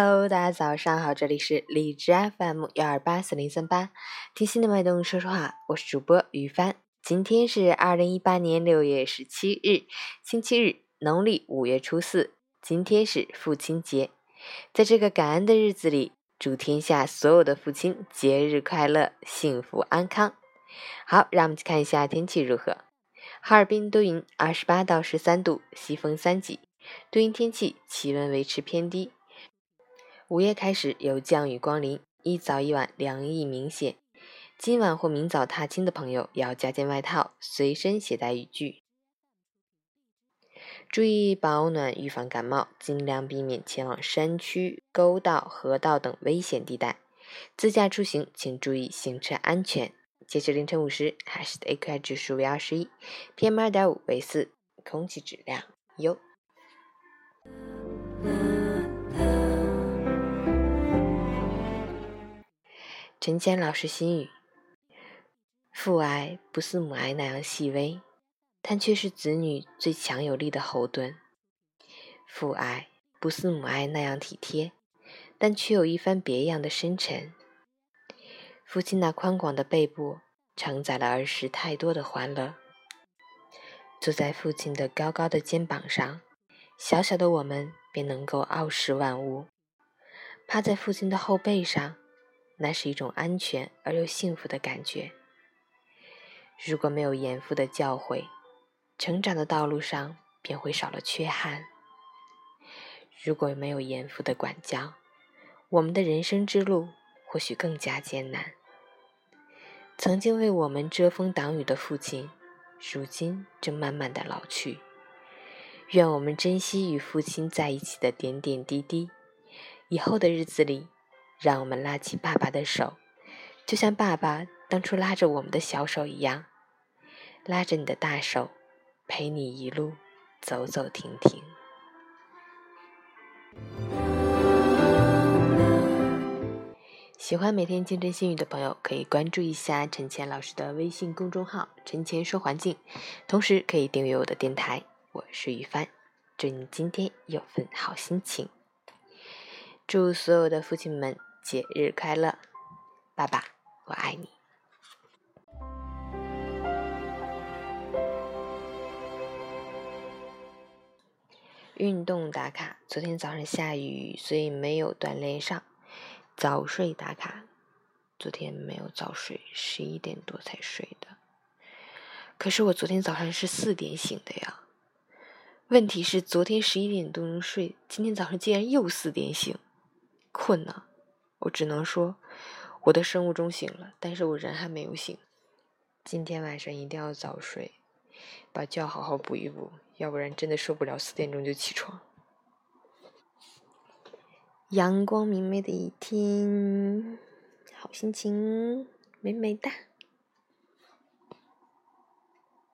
Hello，大家早上好，这里是荔枝 FM 幺二八四零三八，听心的脉动说说话，我是主播于帆。今天是二零一八年六月十七日，星期日，农历五月初四。今天是父亲节，在这个感恩的日子里，祝天下所有的父亲节日快乐，幸福安康。好，让我们去看一下天气如何。哈尔滨多云，二十八到十三度，西风三级，多云天气，气温维持偏低。午夜开始有降雨光临，一早一晚凉意明显。今晚或明早踏青的朋友要加件外套，随身携带雨具，注意保暖，预防感冒，尽量避免前往山区、沟道、河道等危险地带。自驾出行请注意行车安全。截至凌晨五时，海市的 AQI 指数为二十一，PM 二点五为四，空气质量优。陈坚老师心语：父爱不似母爱那样细微，但却是子女最强有力的后盾；父爱不似母爱那样体贴，但却有一番别样的深沉。父亲那宽广的背部承载了儿时太多的欢乐，坐在父亲的高高的肩膀上，小小的我们便能够傲视万物；趴在父亲的后背上。那是一种安全而又幸福的感觉。如果没有严父的教诲，成长的道路上便会少了缺憾；如果没有严父的管教，我们的人生之路或许更加艰难。曾经为我们遮风挡雨的父亲，如今正慢慢的老去。愿我们珍惜与父亲在一起的点点滴滴，以后的日子里。让我们拉起爸爸的手，就像爸爸当初拉着我们的小手一样，拉着你的大手，陪你一路走走停停。喜欢每天清晨心语的朋友，可以关注一下陈倩老师的微信公众号“陈倩说环境”，同时可以订阅我的电台。我是于帆，祝你今天有份好心情。祝所有的父亲们！节日快乐，爸爸，我爱你。运动打卡，昨天早上下雨，所以没有锻炼上。早睡打卡，昨天没有早睡，十一点多才睡的。可是我昨天早上是四点醒的呀。问题是昨天十一点多钟睡，今天早上竟然又四点醒，困呢。我只能说，我的生物钟醒了，但是我人还没有醒。今天晚上一定要早睡，把觉好好补一补，要不然真的受不了四点钟就起床。阳光明媚的一天，好心情美美哒。